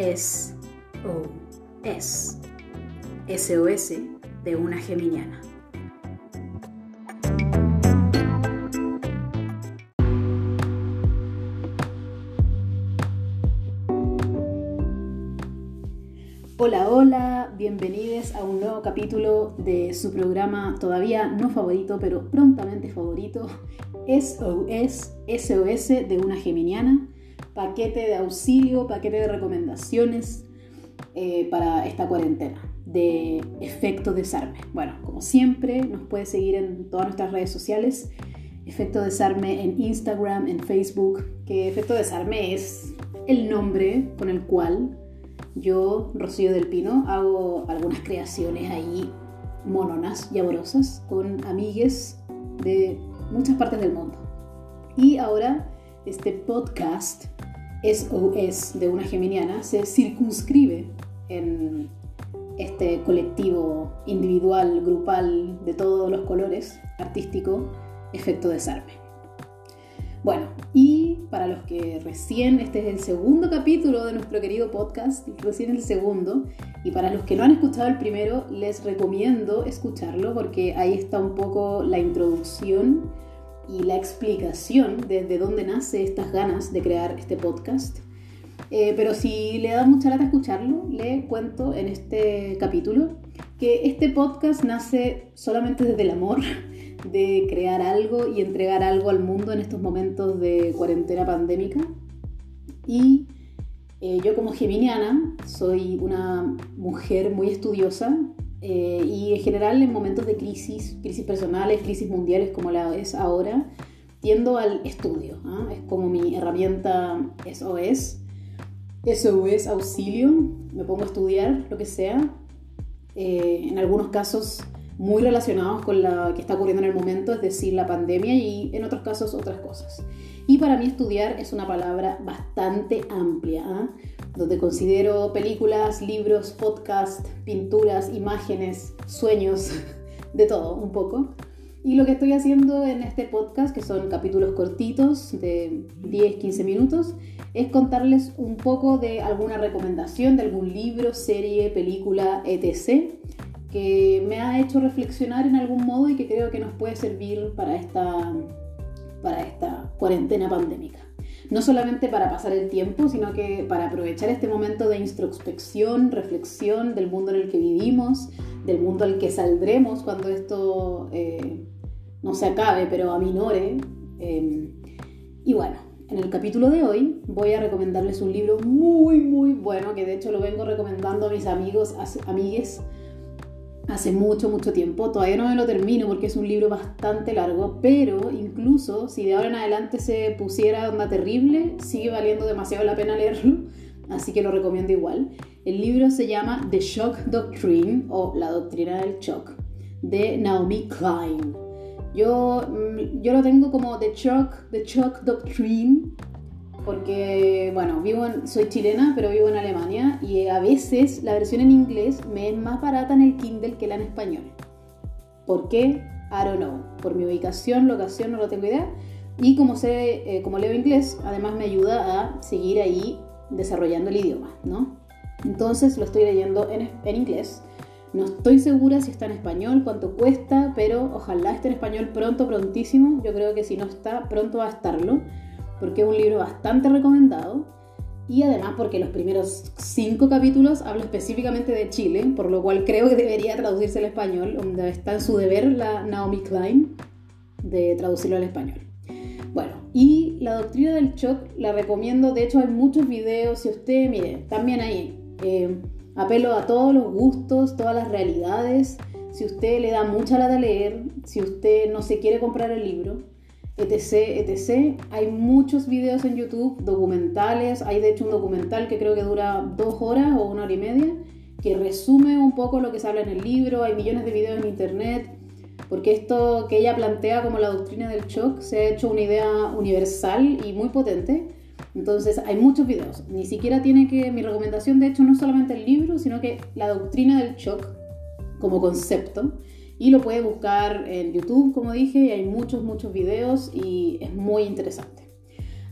S O S. SOS de una geminiana. Hola, hola, bienvenidos a un nuevo capítulo de su programa todavía no favorito, pero prontamente favorito, SOS, SOS de una geminiana, paquete de auxilio, paquete de recomendaciones eh, para esta cuarentena de efecto desarme. Bueno, como siempre, nos puede seguir en todas nuestras redes sociales. Efecto desarme en Instagram, en Facebook, que efecto desarme es el nombre con el cual yo, Rocío del Pino, hago algunas creaciones ahí mononas y amorosas con amigues de muchas partes del mundo. Y ahora este podcast SOS de una geminiana se circunscribe en este colectivo individual, grupal, de todos los colores, artístico, efecto desarme. Bueno, y para los que recién, este es el segundo capítulo de nuestro querido podcast, recién el segundo, y para los que no han escuchado el primero, les recomiendo escucharlo porque ahí está un poco la introducción y la explicación desde dónde nace estas ganas de crear este podcast. Eh, pero si le da mucha lata escucharlo, le cuento en este capítulo que este podcast nace solamente desde el amor de crear algo y entregar algo al mundo en estos momentos de cuarentena pandémica. Y eh, yo como geminiana soy una mujer muy estudiosa eh, y en general en momentos de crisis, crisis personales, crisis mundiales como la es ahora, tiendo al estudio. ¿ah? Es como mi herramienta SOS. SOS, auxilio, me pongo a estudiar lo que sea. Eh, en algunos casos muy relacionados con lo que está ocurriendo en el momento, es decir, la pandemia y en otros casos otras cosas. Y para mí estudiar es una palabra bastante amplia, ¿ah? donde considero películas, libros, podcasts, pinturas, imágenes, sueños, de todo un poco. Y lo que estoy haciendo en este podcast, que son capítulos cortitos de 10-15 minutos, es contarles un poco de alguna recomendación de algún libro, serie, película, etc que me ha hecho reflexionar en algún modo y que creo que nos puede servir para esta, para esta cuarentena pandémica. No solamente para pasar el tiempo, sino que para aprovechar este momento de introspección, reflexión del mundo en el que vivimos, del mundo al que saldremos cuando esto eh, no se acabe, pero aminore. Eh, y bueno, en el capítulo de hoy voy a recomendarles un libro muy, muy bueno, que de hecho lo vengo recomendando a mis amigos, amigues, hace mucho, mucho tiempo. Todavía no me lo termino porque es un libro bastante largo, pero incluso si de ahora en adelante se pusiera onda terrible, sigue valiendo demasiado la pena leerlo, así que lo recomiendo igual. El libro se llama The Shock Doctrine o La Doctrina del Shock de Naomi Klein. Yo, mm, yo lo tengo como The Shock, The Shock Doctrine porque, bueno, vivo soy chilena, pero vivo en Alemania y a veces la versión en inglés me es más barata en el Kindle que la en español. ¿Por qué? I don't know. Por mi ubicación, locación, no lo tengo idea. Y como, sé, eh, como leo inglés, además me ayuda a seguir ahí desarrollando el idioma, ¿no? Entonces lo estoy leyendo en, en inglés. No estoy segura si está en español, cuánto cuesta, pero ojalá esté en español pronto, prontísimo. Yo creo que si no está, pronto va a estarlo porque es un libro bastante recomendado y además porque los primeros cinco capítulos habla específicamente de Chile, por lo cual creo que debería traducirse al español, donde está en su deber la Naomi Klein de traducirlo al español. Bueno, y la doctrina del shock la recomiendo, de hecho hay muchos videos, si usted, mire, también ahí, eh, apelo a todos los gustos, todas las realidades, si usted le da mucha lata leer, si usted no se quiere comprar el libro, etc, etc. Hay muchos videos en YouTube, documentales, hay de hecho un documental que creo que dura dos horas o una hora y media, que resume un poco lo que se habla en el libro, hay millones de videos en internet, porque esto que ella plantea como la doctrina del shock se ha hecho una idea universal y muy potente. Entonces hay muchos videos, ni siquiera tiene que, mi recomendación de hecho no es solamente el libro, sino que la doctrina del shock como concepto y lo puede buscar en YouTube, como dije, y hay muchos, muchos videos y es muy interesante.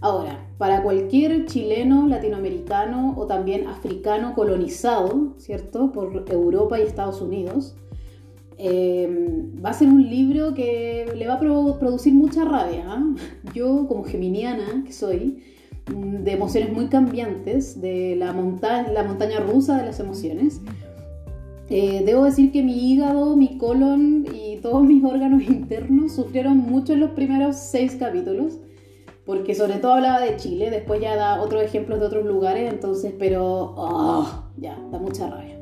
Ahora, para cualquier chileno, latinoamericano o también africano colonizado, ¿cierto? Por Europa y Estados Unidos, eh, va a ser un libro que le va a producir mucha rabia. ¿ah? Yo, como geminiana que soy, mm, de emociones muy cambiantes, de la, monta la montaña rusa de las emociones, eh, debo decir que mi hígado, mi colon y todos mis órganos internos sufrieron mucho en los primeros seis capítulos, porque sobre todo hablaba de Chile, después ya da otros ejemplos de otros lugares, entonces, pero oh, ya, da mucha rabia.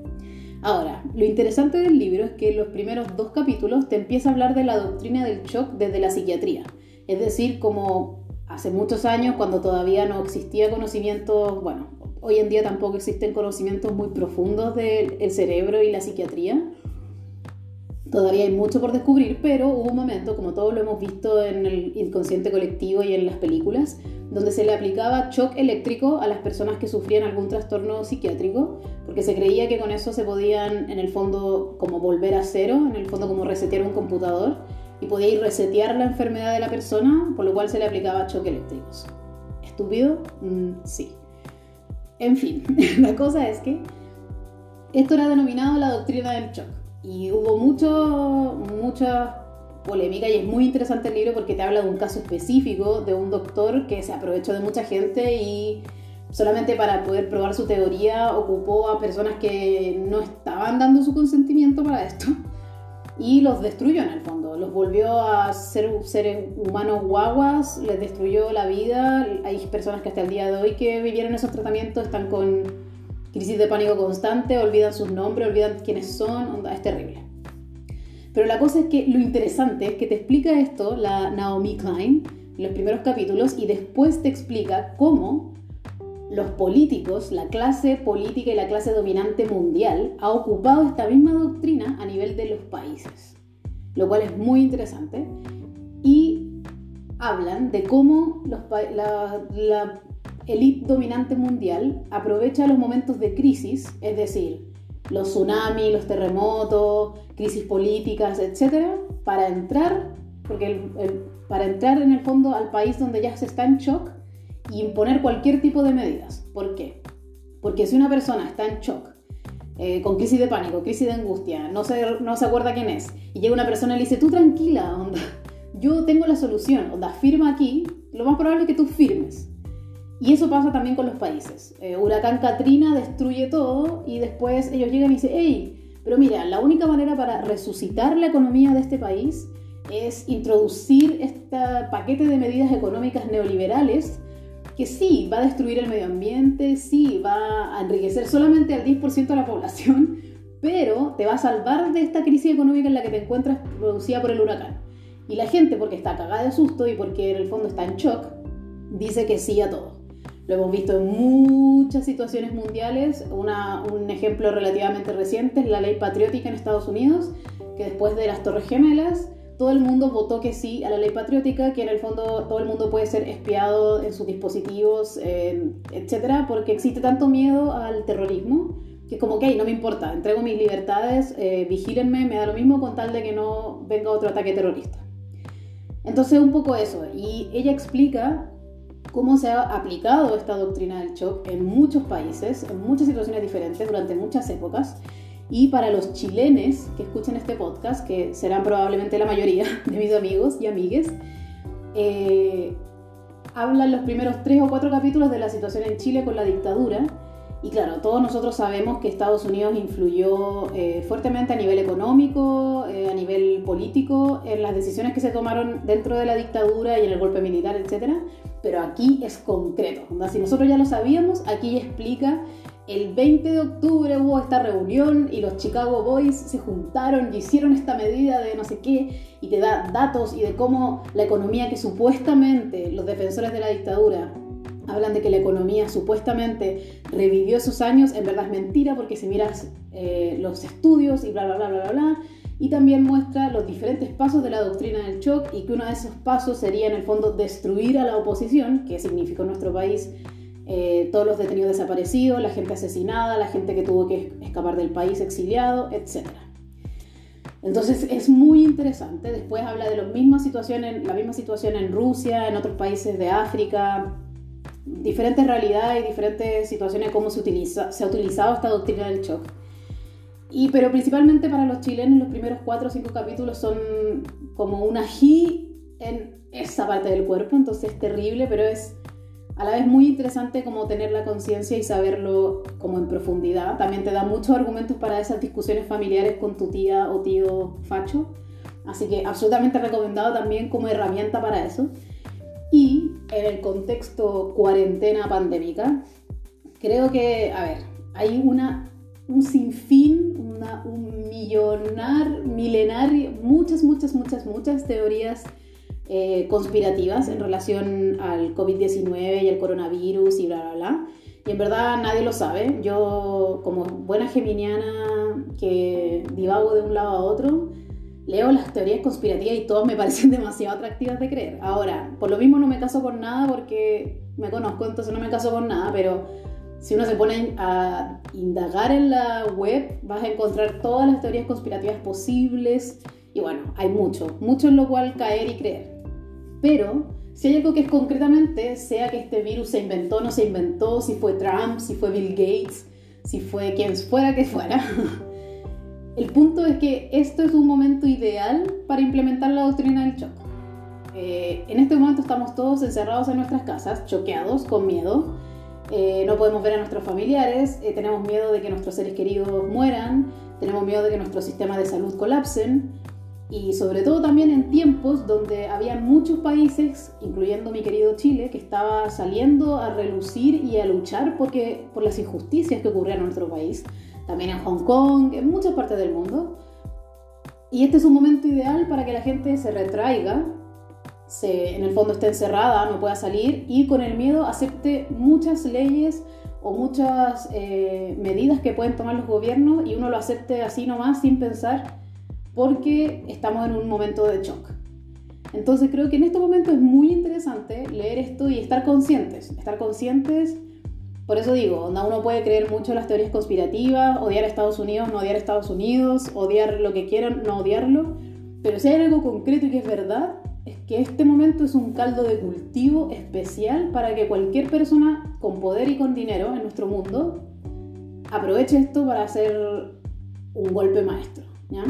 Ahora, lo interesante del libro es que en los primeros dos capítulos te empieza a hablar de la doctrina del shock desde la psiquiatría, es decir, como hace muchos años, cuando todavía no existía conocimiento, bueno, Hoy en día tampoco existen conocimientos muy profundos del cerebro y la psiquiatría. Todavía hay mucho por descubrir, pero hubo un momento, como todos lo hemos visto en el inconsciente colectivo y en las películas, donde se le aplicaba shock eléctrico a las personas que sufrían algún trastorno psiquiátrico, porque se creía que con eso se podían, en el fondo, como volver a cero, en el fondo como resetear un computador, y podía ir resetear la enfermedad de la persona, por lo cual se le aplicaba shock eléctricos. ¿Estúpido? Mm, sí. En fin, la cosa es que esto era denominado la doctrina del shock. Y hubo mucho, mucha polémica y es muy interesante el libro porque te habla de un caso específico de un doctor que se aprovechó de mucha gente y solamente para poder probar su teoría ocupó a personas que no estaban dando su consentimiento para esto y los destruyó en el fondo, los volvió a ser seres humanos guaguas, les destruyó la vida. Hay personas que hasta el día de hoy que vivieron esos tratamientos están con crisis de pánico constante, olvidan sus nombres, olvidan quiénes son, es terrible. Pero la cosa es que lo interesante es que te explica esto la Naomi Klein en los primeros capítulos y después te explica cómo los políticos, la clase política y la clase dominante mundial ha ocupado esta misma doctrina a nivel lo cual es muy interesante. Y hablan de cómo la, la élite dominante mundial aprovecha los momentos de crisis, es decir, los tsunamis, los terremotos, crisis políticas, etc., para entrar, porque para entrar en el fondo al país donde ya se está en shock y imponer cualquier tipo de medidas. ¿Por qué? Porque si una persona está en shock, eh, con crisis de pánico, crisis de angustia, no se, no se acuerda quién es, y llega una persona y le dice, tú tranquila, onda, yo tengo la solución, onda, firma aquí, lo más probable es que tú firmes. Y eso pasa también con los países. Eh, huracán Katrina destruye todo y después ellos llegan y dicen, hey, pero mira, la única manera para resucitar la economía de este país es introducir este paquete de medidas económicas neoliberales que sí, va a destruir el medio ambiente, sí, va a enriquecer solamente al 10% de la población, pero te va a salvar de esta crisis económica en la que te encuentras producida por el huracán. Y la gente, porque está cagada de susto y porque en el fondo está en shock, dice que sí a todo. Lo hemos visto en muchas situaciones mundiales. un ejemplo relativamente reciente es la ley patriótica en Estados Unidos, que después de las Torres Gemelas todo el mundo votó que sí a la ley patriótica, que en el fondo todo el mundo puede ser espiado en sus dispositivos, eh, etcétera, porque existe tanto miedo al terrorismo que como que no me importa, entrego mis libertades, eh, vigílenme, me da lo mismo con tal de que no venga otro ataque terrorista. Entonces un poco eso, y ella explica cómo se ha aplicado esta doctrina del shock en muchos países, en muchas situaciones diferentes, durante muchas épocas, y para los chilenes que escuchan este podcast, que serán probablemente la mayoría de mis amigos y amigues, eh, hablan los primeros tres o cuatro capítulos de la situación en Chile con la dictadura. Y claro, todos nosotros sabemos que Estados Unidos influyó eh, fuertemente a nivel económico, eh, a nivel político, en las decisiones que se tomaron dentro de la dictadura y en el golpe militar, etc. Pero aquí es concreto. Si nosotros ya lo sabíamos, aquí explica el 20 de octubre hubo esta reunión y los Chicago Boys se juntaron y hicieron esta medida de no sé qué y te da datos y de cómo la economía que supuestamente los defensores de la dictadura hablan de que la economía supuestamente revivió esos años, en verdad es mentira porque si miras eh, los estudios y bla, bla, bla, bla, bla, bla, y también muestra los diferentes pasos de la doctrina del shock y que uno de esos pasos sería en el fondo destruir a la oposición, que significó nuestro país eh, todos los detenidos desaparecidos, la gente asesinada, la gente que tuvo que escapar del país exiliado, etc. Entonces es muy interesante. Después habla de la misma situación en Rusia, en otros países de África, diferentes realidades y diferentes situaciones, cómo se, utiliza, se ha utilizado esta doctrina del shock. Y, pero principalmente para los chilenos los primeros cuatro o cinco capítulos son como un ají en esa parte del cuerpo, entonces es terrible, pero es a la vez muy interesante como tener la conciencia y saberlo como en profundidad. También te da muchos argumentos para esas discusiones familiares con tu tía o tío facho. Así que absolutamente recomendado también como herramienta para eso. Y en el contexto cuarentena pandémica, creo que, a ver, hay una, un sinfín, una, un millonar, milenario, muchas, muchas, muchas, muchas teorías eh, conspirativas en relación al COVID-19 y el coronavirus y bla, bla, bla. Y en verdad nadie lo sabe. Yo, como buena geminiana que divago de un lado a otro, leo las teorías conspirativas y todas me parecen demasiado atractivas de creer. Ahora, por lo mismo no me caso con nada porque me conozco, entonces no me caso con nada, pero si uno se pone a indagar en la web, vas a encontrar todas las teorías conspirativas posibles. Y bueno, hay mucho, mucho en lo cual caer y creer. Pero si hay algo que es concretamente, sea que este virus se inventó o no se inventó, si fue Trump, si fue Bill Gates, si fue quien fuera que fuera, el punto es que esto es un momento ideal para implementar la doctrina del shock. Eh, en este momento estamos todos encerrados en nuestras casas, choqueados, con miedo. Eh, no podemos ver a nuestros familiares, eh, tenemos miedo de que nuestros seres queridos mueran, tenemos miedo de que nuestros sistemas de salud colapsen, y sobre todo también en tiempos donde había muchos países, incluyendo mi querido Chile, que estaba saliendo a relucir y a luchar porque, por las injusticias que ocurrían en nuestro país, también en Hong Kong, en muchas partes del mundo. Y este es un momento ideal para que la gente se retraiga, se, en el fondo esté encerrada, no pueda salir y con el miedo acepte muchas leyes o muchas eh, medidas que pueden tomar los gobiernos y uno lo acepte así nomás sin pensar porque estamos en un momento de shock. Entonces creo que en este momento es muy interesante leer esto y estar conscientes, estar conscientes, por eso digo, uno puede creer mucho en las teorías conspirativas, odiar a Estados Unidos, no odiar a Estados Unidos, odiar lo que quieran, no odiarlo, pero si hay algo concreto y que es verdad, es que este momento es un caldo de cultivo especial para que cualquier persona con poder y con dinero en nuestro mundo aproveche esto para hacer un golpe maestro. ¿ya?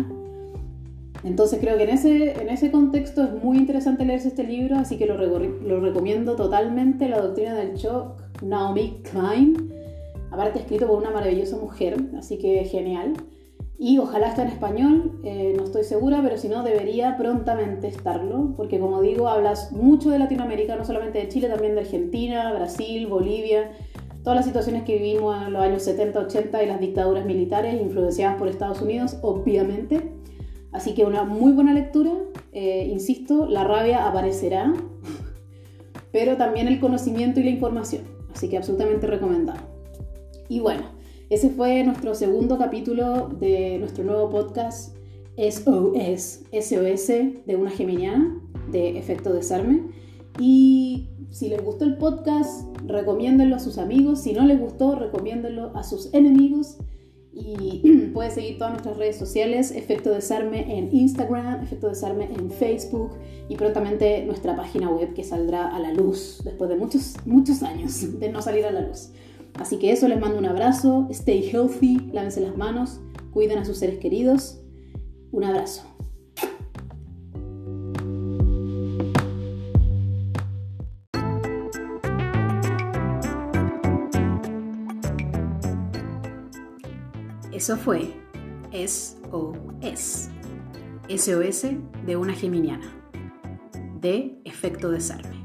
Entonces creo que en ese, en ese contexto es muy interesante leerse este libro, así que lo, lo recomiendo totalmente, La Doctrina del Shock, Naomi Klein, aparte escrito por una maravillosa mujer, así que genial. Y ojalá esté en español, eh, no estoy segura, pero si no, debería prontamente estarlo, porque como digo, hablas mucho de Latinoamérica, no solamente de Chile, también de Argentina, Brasil, Bolivia, todas las situaciones que vivimos en los años 70, 80 y las dictaduras militares influenciadas por Estados Unidos, obviamente. Así que una muy buena lectura, eh, insisto, la rabia aparecerá, pero también el conocimiento y la información. Así que absolutamente recomendado. Y bueno, ese fue nuestro segundo capítulo de nuestro nuevo podcast SOS, SOS de una geminiana de efecto desarme. Y si les gustó el podcast, recomiéndenlo a sus amigos. Si no les gustó, recomiéndenlo a sus enemigos. Y puedes seguir todas nuestras redes sociales, Efecto Desarme en Instagram, Efecto Desarme en Facebook y prontamente nuestra página web que saldrá a la luz después de muchos, muchos años de no salir a la luz. Así que eso, les mando un abrazo, stay healthy, lávense las manos, cuiden a sus seres queridos. Un abrazo. Eso fue SOS, SOS de una geminiana, de efecto desarme.